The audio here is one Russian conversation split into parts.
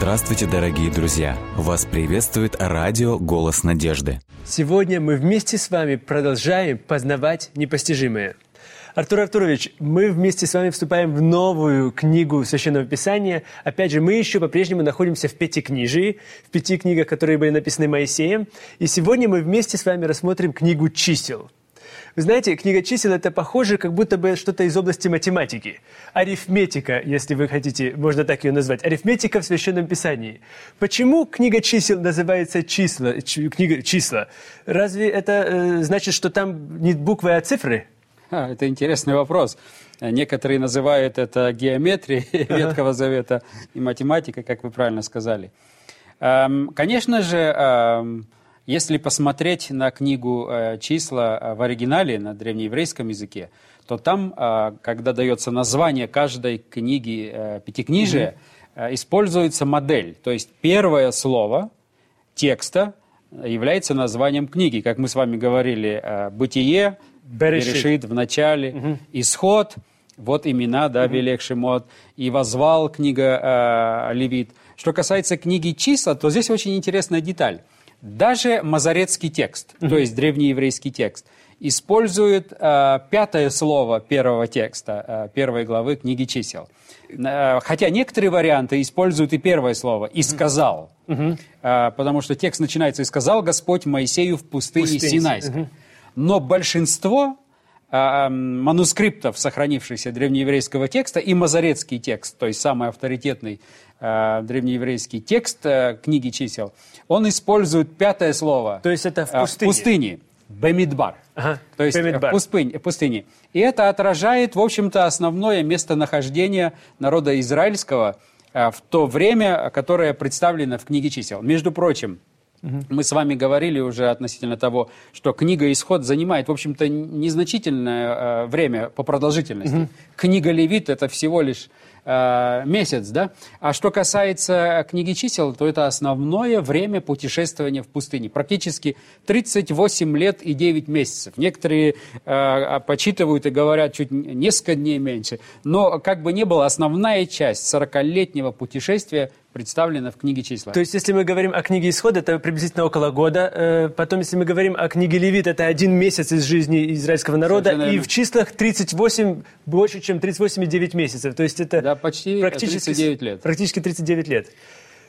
Здравствуйте, дорогие друзья! Вас приветствует радио «Голос надежды». Сегодня мы вместе с вами продолжаем познавать непостижимое. Артур Артурович, мы вместе с вами вступаем в новую книгу Священного Писания. Опять же, мы еще по-прежнему находимся в Пятикнижии, в пяти книгах, которые были написаны Моисеем. И сегодня мы вместе с вами рассмотрим книгу «Чисел». Вы знаете, книга чисел – это похоже, как будто бы что-то из области математики. Арифметика, если вы хотите, можно так ее назвать. Арифметика в Священном Писании. Почему книга чисел называется числа, книга числа? Разве это э, значит, что там не буквы, а цифры? А, это интересный вопрос. Некоторые называют это геометрией Ветхого Завета и математикой, как вы правильно сказали. Эм, конечно же, эм, если посмотреть на книгу э, «Числа» э, в оригинале, на древнееврейском языке, то там, э, когда дается название каждой книги Пятикнижия, mm-hmm. используется модель. То есть первое слово текста является названием книги. Как мы с вами говорили, «Бытие», «Берешит», «Берешит» в начале, mm-hmm. «Исход», вот имена, да, mm-hmm. Велех Шимот, и «Возвал» книга э, Левит. Что касается книги «Числа», то здесь очень интересная деталь – даже мазарецкий текст, то есть древнееврейский текст, использует э, пятое слово первого текста, э, первой главы книги чисел. Э, хотя некоторые варианты используют и первое слово «и сказал», э, потому что текст начинается «и сказал Господь Моисею в пустыне Пустынь. Синайской». Но большинство манускриптов, сохранившихся древнееврейского текста, и мазарецкий текст, то есть самый авторитетный э, древнееврейский текст э, книги чисел, он использует пятое слово. То есть это в пустыне? В пустыне. Бемидбар. Ага, то есть Бемидбар. в пустыне. И это отражает, в общем-то, основное местонахождение народа израильского в то время, которое представлено в книге чисел. Между прочим. Мы с вами говорили уже относительно того, что книга «Исход» занимает, в общем-то, незначительное э, время по продолжительности. Угу. Книга «Левит» — это всего лишь Э, месяц, да? А что касается книги чисел, то это основное время путешествования в пустыне. Практически 38 лет и 9 месяцев. Некоторые э, почитывают и говорят чуть несколько дней меньше. Но как бы ни было, основная часть 40-летнего путешествия представлена в книге числа. То есть, если мы говорим о книге Исхода, это приблизительно около года. Э, потом, если мы говорим о книге Левит, это один месяц из жизни израильского народа. И в числах 38, больше, чем 38,9 месяцев. То есть, это да, почти практически 39 лет. Практически 39 лет.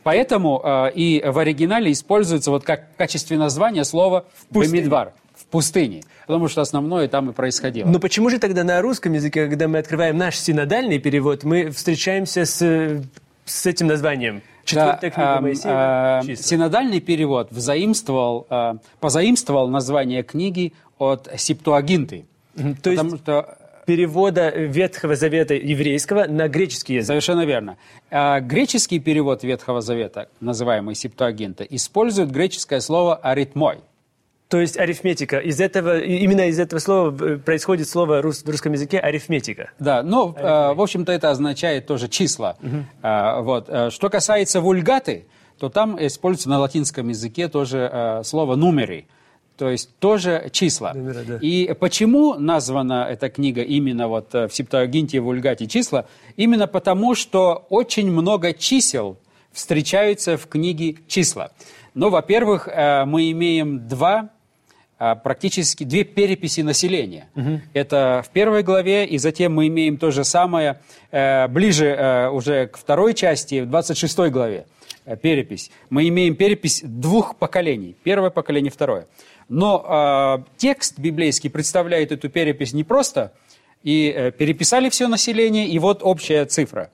Поэтому э, и в оригинале используется вот как в качестве названия слово «бемидвар» в пустыне, потому что основное там и происходило. Но почему же тогда на русском языке, когда мы открываем наш синодальный перевод, мы встречаемся с, с этим названием? Четвертая да, книга. Э, э, синодальный перевод взаимствовал, э, позаимствовал название книги от Септуагинты. То потому есть... что перевода Ветхого Завета еврейского на греческий язык. Совершенно верно. А греческий перевод Ветхого Завета, называемый Септуагинта, использует греческое слово «аритмой». То есть арифметика. Из этого, именно из этого слова э, происходит слово в русском языке арифметика. Да, ну, э, в общем-то, это означает тоже числа. Угу. Э, вот. Что касается вульгаты, то там используется на латинском языке тоже э, слово «нумери» то есть тоже числа. Да, да. И почему названа эта книга именно вот э, в Септуагинте и Вульгате числа? Именно потому, что очень много чисел встречаются в книге числа. Ну, во-первых, э, мы имеем два практически две переписи населения. Угу. Это в первой главе, и затем мы имеем то же самое ближе уже к второй части, в 26 главе перепись. Мы имеем перепись двух поколений. Первое поколение, второе. Но э, текст библейский представляет эту перепись не просто, и э, переписали все население, и вот общая цифра.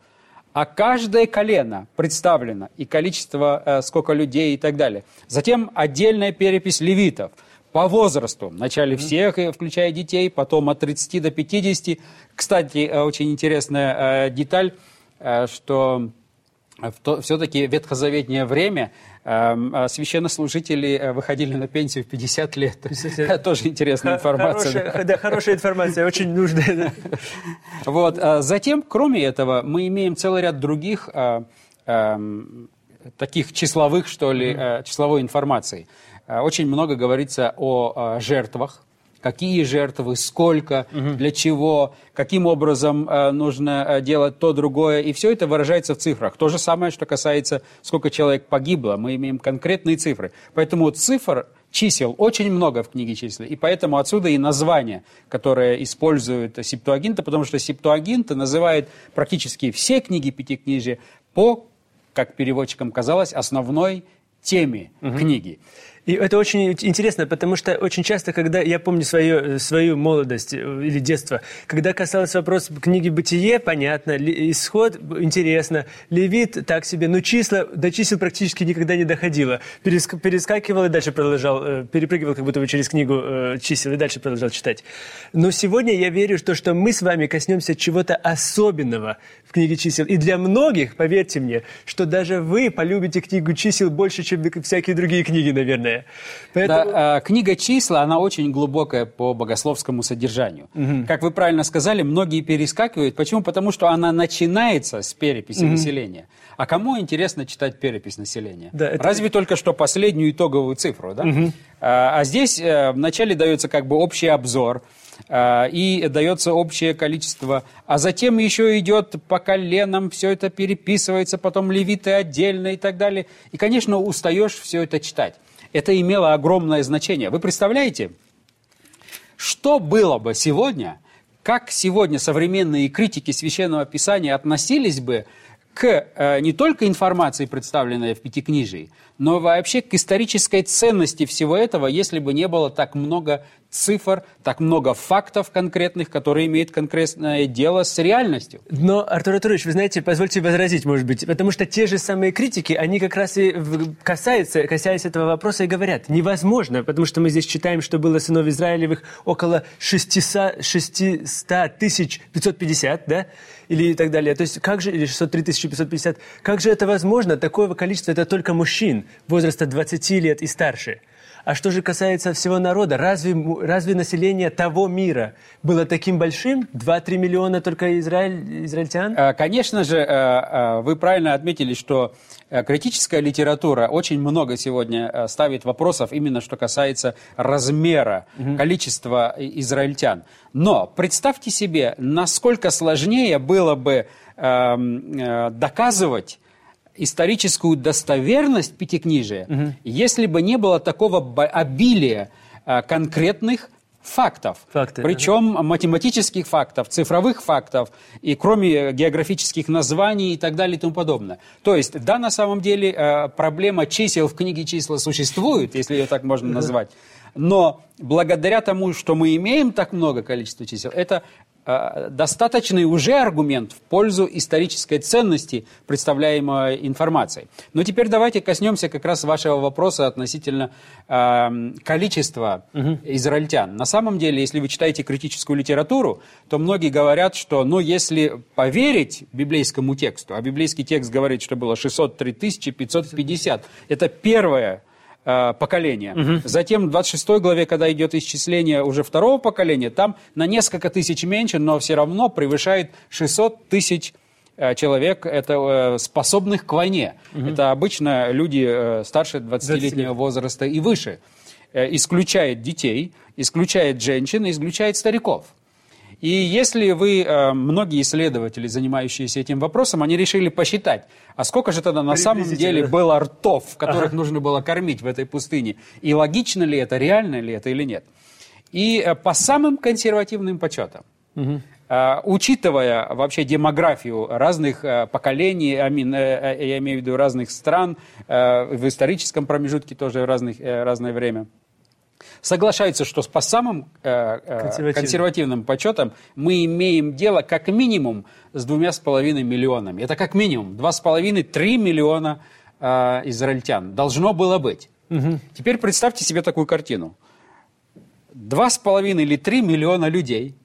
А каждое колено представлено, и количество, э, сколько людей и так далее. Затем отдельная перепись левитов по возрасту. Вначале всех, включая детей, потом от 30 до 50. Кстати, э, очень интересная э, деталь, э, что все-таки ветхозаветнее время священнослужители э, выходили на пенсию в 50 лет. 50 лет. Тоже интересная информация. Хорошая, да, хорошая информация, очень нужная. Вот. А затем, кроме этого, мы имеем целый ряд других эм, таких числовых, что ли, э, числовой информации. Очень много говорится о жертвах, какие жертвы, сколько, для чего, каким образом э, нужно э, делать то, другое. И все это выражается в цифрах. То же самое, что касается, сколько человек погибло. Мы имеем конкретные цифры. Поэтому цифр чисел очень много в книге чисел, и поэтому отсюда и название, которое использует Септуагинта, потому что Септуагинта называет практически все книги Пятикнижия по, как переводчикам казалось, основной теме угу. книги. И это очень интересно, потому что очень часто, когда я помню свою, свою молодость э, или детство, когда касалось вопроса книги «Бытие», понятно, исход интересно, левит так себе, но числа, до чисел практически никогда не доходило. Переск, перескакивал и дальше продолжал, э, перепрыгивал как будто бы через книгу э, чисел и дальше продолжал читать. Но сегодня я верю, что, что мы с вами коснемся чего-то особенного в книге чисел. И для многих, поверьте мне, что даже вы полюбите книгу чисел больше, чем всякие другие книги, наверное далее. Поэтому... Да, книга «Числа», она очень глубокая по богословскому содержанию. Угу. Как вы правильно сказали, многие перескакивают. Почему? Потому что она начинается с переписи угу. населения. А кому интересно читать перепись населения? Да, это... Разве только что последнюю итоговую цифру, да? Угу. А, а здесь э, вначале дается как бы общий обзор, а, и дается общее количество, а затем еще идет по коленам, все это переписывается, потом левиты отдельно и так далее. И, конечно, устаешь все это читать это имело огромное значение. Вы представляете, что было бы сегодня, как сегодня современные критики Священного Писания относились бы к э, не только информации, представленной в Пятикнижии, но вообще к исторической ценности всего этого, если бы не было так много цифр, так много фактов конкретных, которые имеют конкретное дело с реальностью. Но, Артур Артурович, вы знаете, позвольте возразить, может быть, потому что те же самые критики, они как раз и касаются, касаясь этого вопроса, и говорят, невозможно, потому что мы здесь читаем, что было сынов Израилевых около 600, 600 тысяч 550, да, или и так далее. То есть как же, или 603 550, как же это возможно? Такое количество, это только мужчин возраста 20 лет и старше. А что же касается всего народа, разве, разве население того мира было таким большим? 2-3 миллиона только израиль, израильтян? А, конечно же, а, а, вы правильно отметили, что критическая литература очень много сегодня ставит вопросов именно что касается размера, угу. количества израильтян. Но представьте себе, насколько сложнее было бы доказывать историческую достоверность Пятикнижия, угу. если бы не было такого обилия а, конкретных фактов. Факты, Причем ага. математических фактов, цифровых фактов, и кроме географических названий и так далее и тому подобное. То есть, да, на самом деле а, проблема чисел в книге числа существует, если ее так можно назвать. Но благодаря тому, что мы имеем так много количества чисел, это Э, достаточный уже аргумент в пользу исторической ценности представляемой информации. Но теперь давайте коснемся как раз вашего вопроса относительно э, количества угу. израильтян. На самом деле, если вы читаете критическую литературу, то многие говорят, что ну, если поверить библейскому тексту, а библейский текст говорит, что было 603 550, это первое э, поколения. Угу. Затем в 26 главе, когда идет исчисление уже второго поколения, там на несколько тысяч меньше, но все равно превышает 600 тысяч э, человек, это э, способных к войне. Угу. Это обычно люди старше 20-летнего 20 возраста и выше. Исключает детей, исключает женщин, исключает стариков. И если вы, э, многие исследователи, занимающиеся этим вопросом, они решили посчитать, а сколько же тогда на самом деле было ртов, которых ага. нужно было кормить в этой пустыне, и логично ли это, реально ли это или нет. И э, по самым консервативным подсчетам, угу. учитывая вообще демографию разных поколений, я имею в виду разных стран, в историческом промежутке тоже разных, разное время – соглашаются, что по самым э, э, консервативным. консервативным подсчетам мы имеем дело как минимум с двумя с половиной миллионами. Это как минимум два с половиной, три миллиона э, израильтян. Должно было быть. Угу. Теперь представьте себе такую картину. Два с половиной или три миллиона людей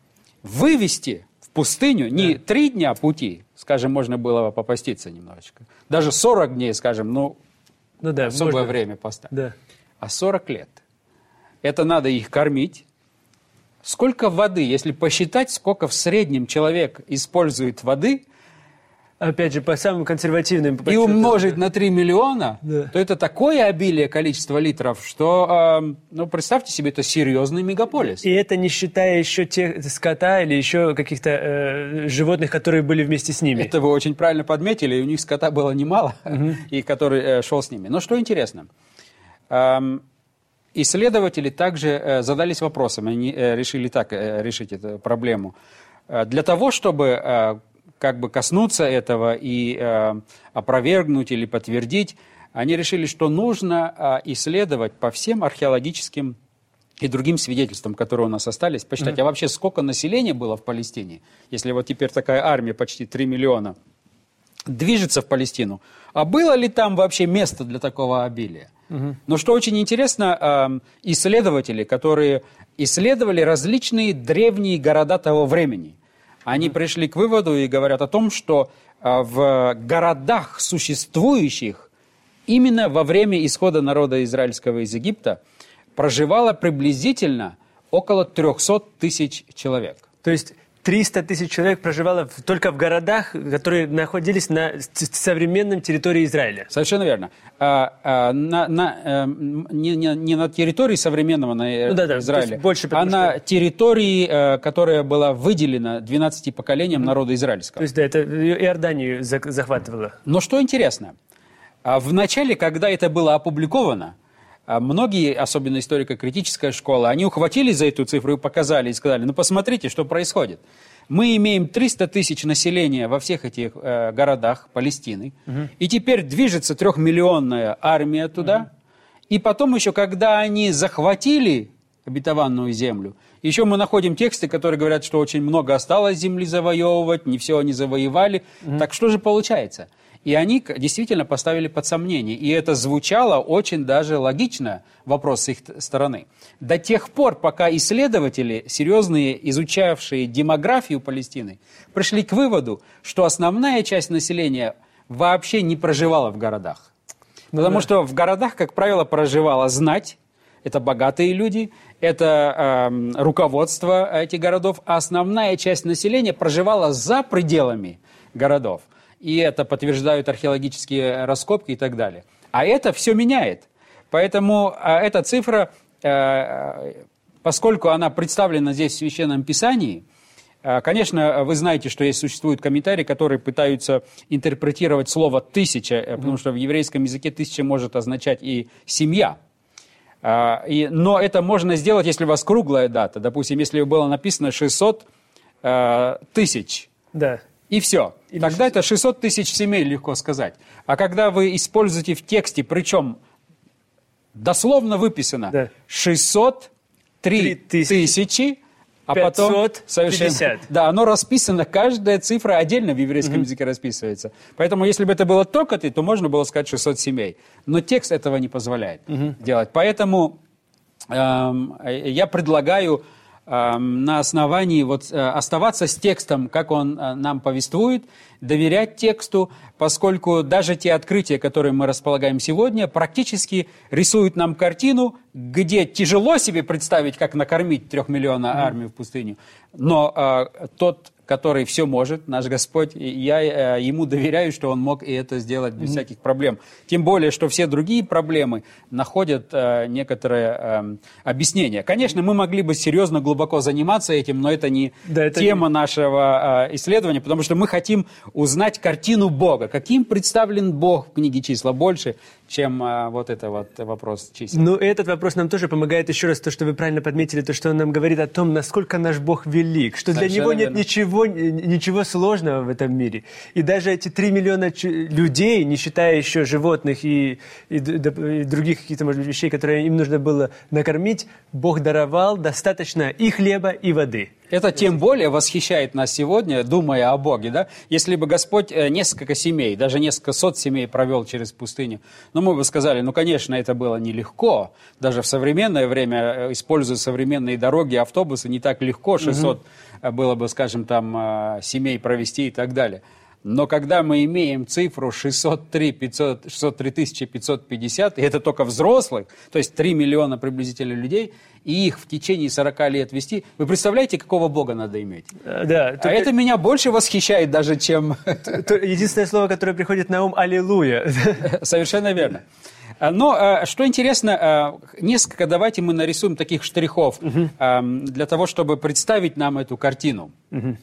вывести в пустыню не три дня пути, скажем, можно было попаститься немножечко, даже 40 дней, скажем, ну, ну да, особое можно. время поставить, да. а 40 лет это надо их кормить. Сколько воды, если посчитать, сколько в среднем человек использует воды, опять же, по самым консервативным... и умножить на 3 миллиона, да. то это такое обилие количества литров, что, э, ну, представьте себе, это серьезный мегаполис. И это не считая еще тех скота или еще каких-то э, животных, которые были вместе с ними. Это вы очень правильно подметили, у них скота было немало, угу. и который э, шел с ними. Но что интересно, э, исследователи также э, задались вопросом, они э, решили так э, решить эту проблему. Для того, чтобы как бы коснуться этого и опровергнуть или подтвердить, они решили, что нужно исследовать по всем археологическим и другим свидетельствам, которые у нас остались, посчитать, mm-hmm. а вообще сколько населения было в Палестине, если вот теперь такая армия, почти 3 миллиона, движется в Палестину, а было ли там вообще место для такого обилия? Но что очень интересно, э, исследователи, которые исследовали различные древние города того времени – они пришли к выводу и говорят о том, что а, в городах существующих именно во время исхода народа израильского из Египта проживало приблизительно около 300 тысяч человек. То есть 300 тысяч человек проживало в, только в городах, которые находились на современном территории Израиля. Совершенно верно. А, а, на, на, а, не, не, не на территории современного на ну, да, да, Израиля, больше, а на территории, а, которая была выделена 12 поколениям mm-hmm. народа израильского. То есть, да, это Иорданию захватывало. Но что интересно, а в начале, когда это было опубликовано, многие, особенно историко-критическая школа, они ухватились за эту цифру и показали, и сказали, ну посмотрите, что происходит. Мы имеем 300 тысяч населения во всех этих э, городах Палестины, угу. и теперь движется трехмиллионная армия туда, угу. и потом еще, когда они захватили обетованную землю, еще мы находим тексты, которые говорят, что очень много осталось земли завоевывать, не все они завоевали. Угу. Так что же получается? И они действительно поставили под сомнение. И это звучало очень даже логично, вопрос с их стороны. До тех пор, пока исследователи, серьезные, изучавшие демографию Палестины, пришли к выводу, что основная часть населения вообще не проживала в городах. Потому да. что в городах, как правило, проживала знать, это богатые люди, это э, руководство этих городов, а основная часть населения проживала за пределами городов и это подтверждают археологические раскопки и так далее. А это все меняет. Поэтому а, эта цифра, э, поскольку она представлена здесь в Священном Писании, э, Конечно, вы знаете, что есть существуют комментарии, которые пытаются интерпретировать слово «тысяча», mm-hmm. потому что в еврейском языке «тысяча» может означать и «семья». И, но это можно сделать, если у вас круглая дата. Допустим, если было написано 600 тысяч. Да и все. Или Тогда 600. это 600 тысяч семей, легко сказать. А когда вы используете в тексте, причем дословно выписано да. 603 тысячи, а потом совершенно, да, оно расписано, каждая цифра отдельно в еврейском mm-hmm. языке расписывается. Поэтому, если бы это было только ты, то можно было сказать 600 семей. Но текст этого не позволяет mm-hmm. делать. Поэтому эм, я предлагаю на основании вот, э, оставаться с текстом, как он э, нам повествует, доверять тексту, поскольку даже те открытия, которые мы располагаем сегодня, практически рисуют нам картину, где тяжело себе представить, как накормить трехмиллионную армию в пустыню, но э, тот который все может, наш Господь, и я э, ему доверяю, что он мог и это сделать без mm-hmm. всяких проблем. Тем более, что все другие проблемы находят э, некоторое э, объяснение. Конечно, мы могли бы серьезно, глубоко заниматься этим, но это не да, это тема не... нашего э, исследования, потому что мы хотим узнать картину Бога. Каким представлен Бог в книге числа больше, чем а, вот это вот вопрос чисел. Ну, этот вопрос нам тоже помогает еще раз, то, что вы правильно подметили, то, что он нам говорит о том, насколько наш Бог велик, что Совершенно для Него нет ничего, ничего сложного в этом мире. И даже эти три миллиона людей, не считая еще животных и, и, и других каких-то, может быть, вещей, которые им нужно было накормить, Бог даровал достаточно и хлеба, и воды. Это тем более восхищает нас сегодня, думая о Боге. Да? Если бы Господь э, несколько семей, даже несколько сот семей провел через пустыню, ну, мы бы сказали, ну, конечно, это было нелегко. Даже в современное время, э, используя современные дороги, автобусы, не так легко 600 угу. было бы, скажем, там, семей провести и так далее. Но когда мы имеем цифру 603, 500, 603 550, и это только взрослых, то есть 3 миллиона приблизительно людей, и их в течение 40 лет вести, вы представляете, какого Бога надо иметь? Э, Да, А только- это меня больше восхищает даже, чем... единственное слово, которое приходит на ум – «Аллилуйя». Совершенно верно. А, Но а, что интересно, а, несколько давайте мы нарисуем таких штрихов а, для того, чтобы представить нам эту картину, э,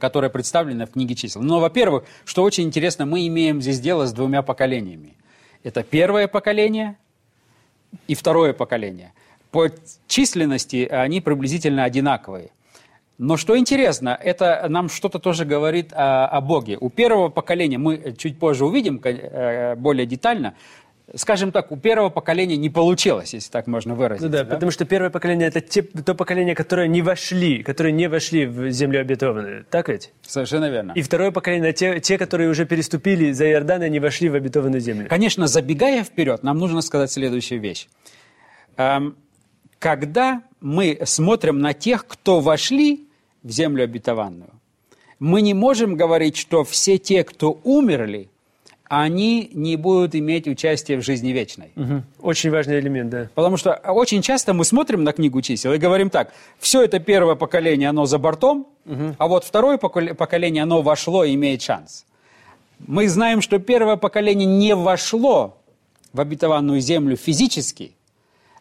которая представлена в книге чисел. Но, во-первых, что очень интересно, мы имеем здесь дело с двумя поколениями. Это первое поколение и второе поколение. По численности они приблизительно одинаковые. Но что интересно, это нам что-то тоже говорит о, о Боге. У первого поколения, мы чуть позже увидим э, более детально, скажем так, у первого поколения не получилось, если так можно выразиться. Ну да, да? потому что первое поколение – это те- то поколение, которое не вошли, которые не вошли в землю обетованную. Так ведь? Совершенно верно. И второе поколение – те, те, которые уже переступили за Иордан и не вошли в обетованную землю. Конечно, забегая вперед, нам нужно сказать следующую вещь. Эм, Когда мы смотрим на тех, кто вошли в землю обетованную, мы не можем говорить, что все те, кто умерли, они не будут иметь участия в жизни вечной. Мгм. Очень важный элемент, да. Потому что очень часто мы смотрим на книгу чисел и говорим так, все это первое поколение, оно за бортом, а вот второе поколе- поколение, оно вошло и имеет шанс. Мы знаем, что первое поколение не вошло в обетованную землю физически,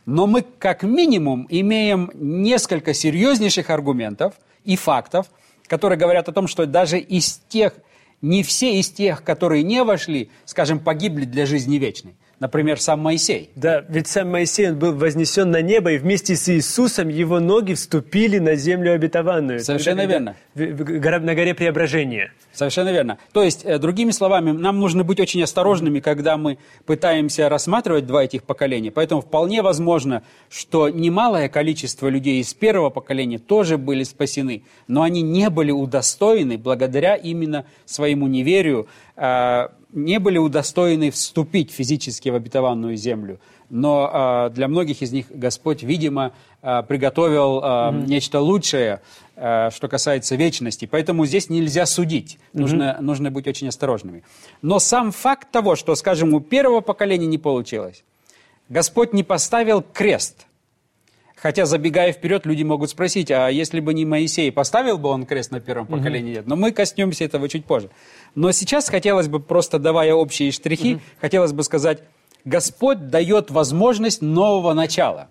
но мы как минимум имеем несколько серьезнейших аргументов и фактов, которые говорят о том, что даже из тех, не все из тех, которые не вошли, скажем, погибли для жизни вечной. Например, сам Моисей. Да, ведь сам Моисей он был вознесен на небо, и вместе с Иисусом его ноги вступили на землю обетованную. Совершенно верно. на горе Преображения. Совершенно верно. То есть, э, другими словами, нам нужно быть очень осторожными, когда мы пытаемся рассматривать два этих поколения. Поэтому вполне возможно, что немалое количество людей из первого поколения тоже были спасены, но они не были удостоены, благодаря именно своему неверию, э, не были удостоены вступить физически в обетованную землю. Но э, для многих из них Господь, видимо, э, приготовил э, нечто лучшее, э, что касается вечности. Поэтому здесь нельзя судить. Нужно, нужно быть очень осторожными. Но сам факт того, что, скажем, у первого поколения не получилось, Господь не поставил крест. Хотя, забегая вперед, люди могут спросить, а если бы не Моисей, поставил бы он крест на первом поколении? Нет. Но мы коснемся этого чуть позже. Но сейчас хотелось бы, просто давая общие штрихи, хотелось бы сказать, Господь дает возможность нового начала.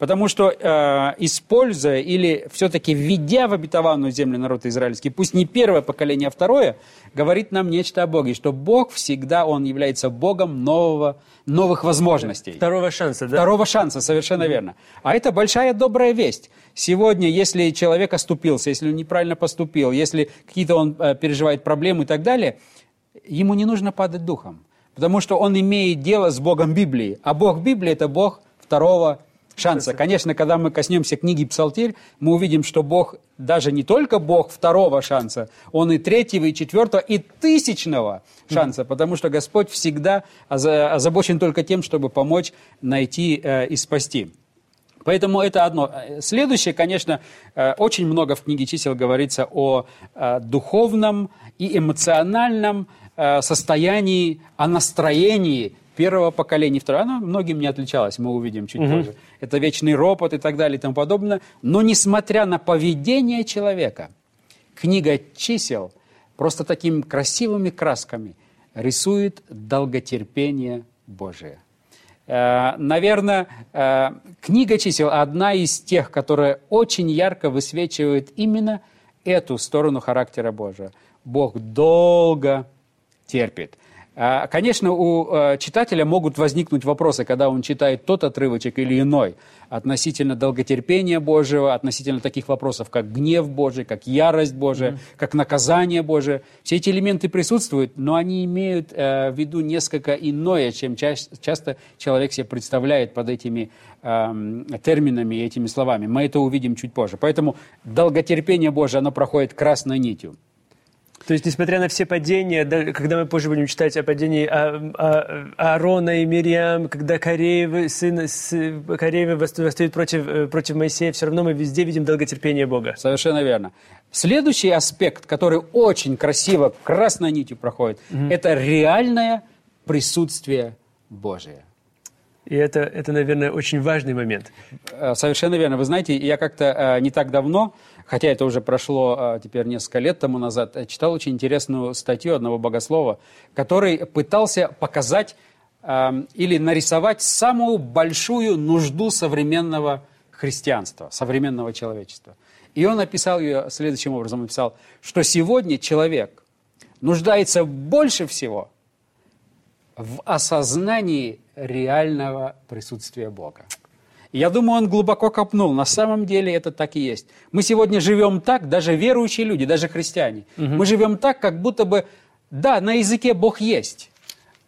Потому что, э, используя или все-таки введя в обетованную землю народ израильский, пусть не первое поколение, а второе, говорит нам нечто о Боге, что Бог всегда, Он является Богом нового, новых возможностей. Второго шанса, да? Второго шанса, совершенно верно. А это большая добрая весть. Сегодня, если человек оступился, если он неправильно поступил, если какие-то он э, переживает проблемы и так далее, ему не нужно падать духом. Потому что он имеет дело с Богом Библии. А Бог Библии – это Бог второго шанса. Конечно, когда мы коснемся книги Псалтирь, мы увидим, что Бог даже не только Бог второго шанса, Он и третьего, и четвертого, и тысячного шанса, потому что Господь всегда оза- озабочен только тем, чтобы помочь найти э, и спасти. Поэтому это одно. Следующее, конечно, э, очень много в книге чисел говорится о э, духовном и эмоциональном состоянии, о настроении первого поколения, второго. Оно многим не отличалось, мы увидим чуть позже. Это вечный ропот и так далее и тому подобное. Но несмотря на поведение человека, книга чисел просто такими красивыми красками рисует долготерпение Божие. Э, Наверное, э, книга чисел одна из тех, которая очень ярко высвечивает именно эту сторону характера Божия. Бог долго терпит. А, Конечно, у э, читателя могут возникнуть вопросы, когда он читает тот отрывочек или иной, относительно долготерпения Божьего, относительно таких вопросов, как гнев Божий, как ярость Божия, как наказание Божие. Все эти элементы присутствуют, но они имеют э, в виду несколько иное, чем ча- часто человек себе представляет под этими эм, терминами и этими словами. Мы это увидим чуть позже. Поэтому долготерпение Божие, оно проходит красной нитью. То есть, несмотря на все падения, да, когда мы позже будем читать о падении а, а, Аарона и Мирьям, когда Кореевы, сын с, Кореевы восстают против, э, против Моисея, все равно мы везде видим долготерпение Бога. Совершенно верно. Следующий аспект, который очень красиво красной нитью проходит, mm-hmm. это реальное присутствие Божие. И это, это, наверное, очень важный момент. Э, совершенно верно. Вы знаете, я как-то э, не так давно, хотя это уже прошло э, теперь несколько лет тому назад, читал очень интересную статью одного богослова, который пытался показать или нарисовать самую большую нужду современного христианства, современного человечества. И он описал ее следующим образом. Написал, что сегодня человек нуждается больше всего в осознании реального присутствия Бога. Я думаю, он глубоко копнул. На самом деле это так и есть. Мы сегодня живем так, даже верующие люди, даже христиане. Угу. Мы живем так, как будто бы, да, на языке Бог есть,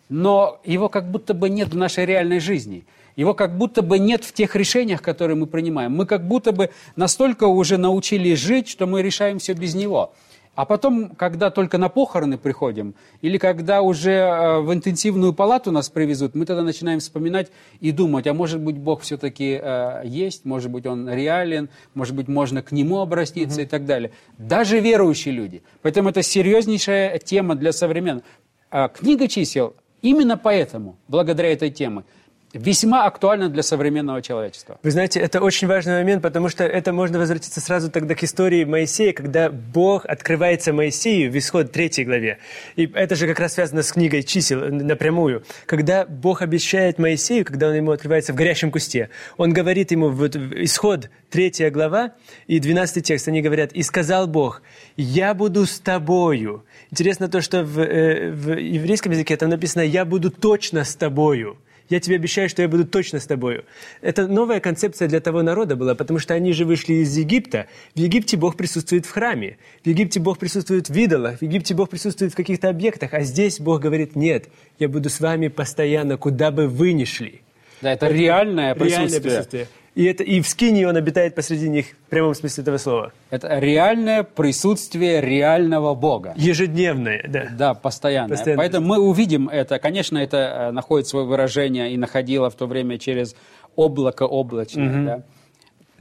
но его как будто бы нет в нашей реальной жизни. Его как будто бы нет в тех решениях, которые мы принимаем. Мы как будто бы настолько уже научились жить, что мы решаем все без него. А потом, когда только на похороны приходим, или когда уже э, в интенсивную палату нас привезут, мы тогда начинаем вспоминать и думать, а может быть Бог все-таки э, есть, может быть Он реален, может быть можно к Нему обратиться угу. и так далее. Даже верующие люди. Поэтому это серьезнейшая тема для современных. А книга чисел именно поэтому, благодаря этой теме, весьма актуально для современного человечества. Вы знаете, это очень важный момент, потому что это можно возвратиться сразу тогда к истории Моисея, когда Бог открывается Моисею в исход 3 главе. И это же как раз связано с книгой чисел напрямую. Когда Бог обещает Моисею, когда он ему открывается в горящем кусте, он говорит ему, вот исход 3 глава и 12 текст, они говорят, «И сказал Бог, я буду с тобою». Интересно то, что в, э, в еврейском языке там написано «я буду точно с тобою» я тебе обещаю, что я буду точно с тобою. Это новая концепция для того народа была, потому что они же вышли из Египта. В Египте Бог присутствует в храме. В Египте Бог присутствует в идолах. В Египте Бог присутствует в каких-то объектах. А здесь Бог говорит, нет, я буду с вами постоянно, куда бы вы ни шли. Да, это, это реальное присутствие. Реальное присутствие. И, это, и в скине он обитает посреди них в прямом смысле этого слова. Это реальное присутствие реального Бога. Ежедневное, да. Да, постоянное. постоянное. Поэтому мы увидим это. Конечно, это э, находит свое выражение и находило в то время через облако облачное. Угу. Да.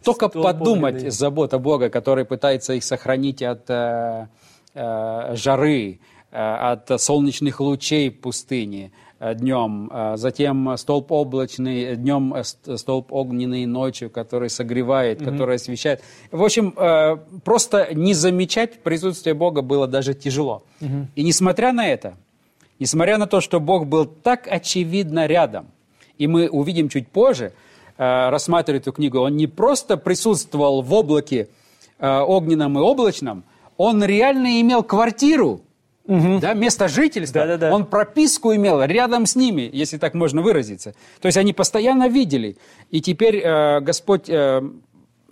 Только Столб подумать, огненный. забота Бога, который пытается их сохранить от э, э, жары, э, от солнечных лучей пустыни, днем, э, затем столб облачный, днем э, столб огненный ночью, который согревает, mm-hmm. который освещает. В общем, просто не замечать присутствие Бога было даже тяжело. Mm-hmm. И несмотря на это, несмотря на то, что Бог был так очевидно рядом, и мы увидим чуть позже, рассматривая эту книгу, он не просто присутствовал в облаке огненном и облачном, он реально имел квартиру, угу. да, место жительства, да, да, да. он прописку имел рядом с ними, если так можно выразиться. То есть они постоянно видели. И теперь э, Господь э,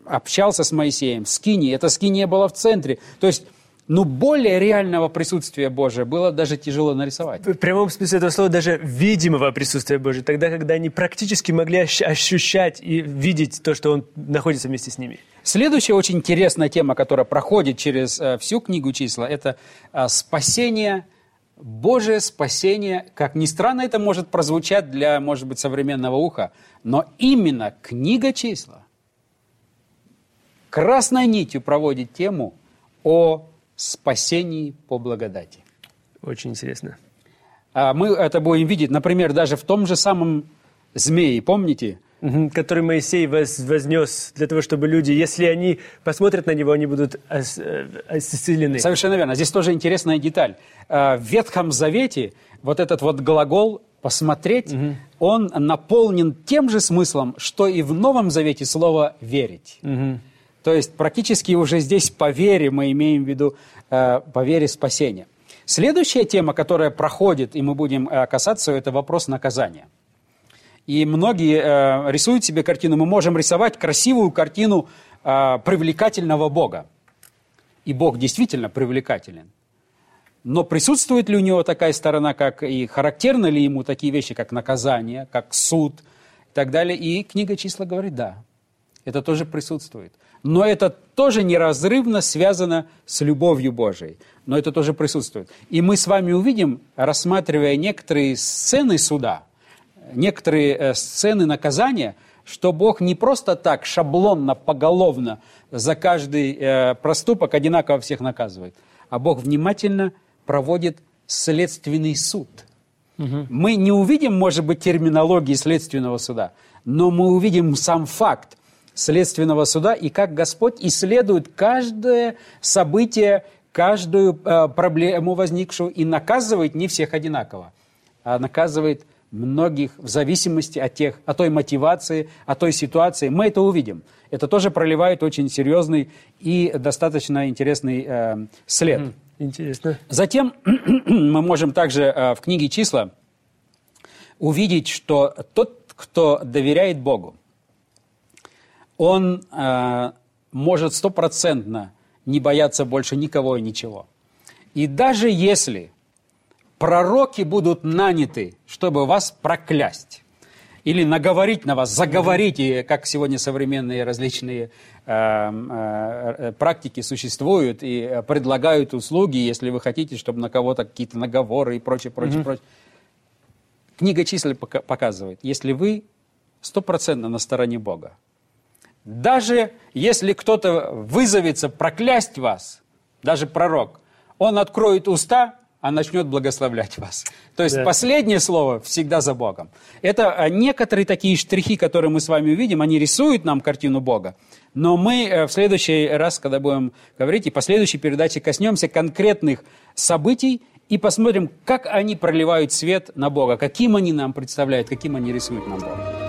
общался с Моисеем, скини, это скиния была в центре. То есть ну, более реального присутствия Божия было даже тяжело нарисовать. В прямом смысле этого слова даже видимого присутствия Божия, тогда, когда они практически могли ощущать и видеть то, что Он находится вместе с ними. Следующая очень интересная тема, которая проходит через э, всю книгу числа, это э, спасение, Божие спасение. Как ни странно это может прозвучать для, может быть, современного уха, но именно книга числа красной нитью проводит тему о спасении по благодати. Очень интересно. А мы это будем видеть, например, даже в том же самом змее, помните? Который Моисей вознес для того, чтобы люди, если они посмотрят на него, они будут э, исцелены. Совершенно верно. Здесь тоже интересная деталь. А, в Ветхом Завете вот этот вот глагол «посмотреть», угу. он наполнен тем же смыслом, что и в Новом Завете слово «верить». Угу. То есть практически уже здесь по вере мы имеем в виду э, по вере спасения. Следующая тема, которая проходит, и мы будем э, касаться, это вопрос наказания – и многие э, рисуют себе картину. Мы можем рисовать красивую картину э, привлекательного Бога. И Бог действительно привлекателен. Но присутствует ли у него такая сторона, как и характерны ли ему такие вещи, как наказание, как суд и так далее? И книга числа говорит, да, Это тоже присутствует. Но это тоже неразрывно связано с любовью Божией. Но это тоже присутствует. И мы с вами увидим, рассматривая некоторые сцены суда, некоторые э, сцены наказания, что Бог не просто так шаблонно, поголовно за каждый э, проступок одинаково всех наказывает, а Бог внимательно проводит следственный суд. Угу. Мы не увидим, может быть, терминологии следственного суда, но мы увидим сам факт следственного суда и как Господь исследует каждое событие, каждую э, проблему возникшую и наказывает не всех одинаково, а наказывает многих в зависимости от, тех, от той мотивации, от той ситуации. Мы это увидим. Это тоже проливает очень серьезный и достаточно интересный э, след. Интересно. Затем мы можем также э, в книге «Числа» увидеть, что тот, кто доверяет Богу, он э, может стопроцентно не бояться больше никого и ничего. И даже если пророки будут наняты, чтобы вас проклясть, или наговорить на вас, заговорить, и как сегодня современные различные э, э, э практики существуют и предлагают услуги, если вы хотите, чтобы на кого-то какие-то наговоры и прочее, прочее, mm-hmm. прочее. Книга чисел показывает, если вы стопроцентно на стороне Бога, даже если кто-то вызовется проклясть вас, даже пророк, он откроет уста, а начнет благословлять вас. То есть да. последнее слово всегда за Богом. Это а, некоторые такие штрихи, которые мы с вами увидим, они рисуют нам картину Бога. Но мы э, в следующий раз, когда будем говорить, и последующей передаче коснемся конкретных событий и посмотрим, как они проливают свет на Бога, каким они нам представляют, каким они рисуют нам Бога.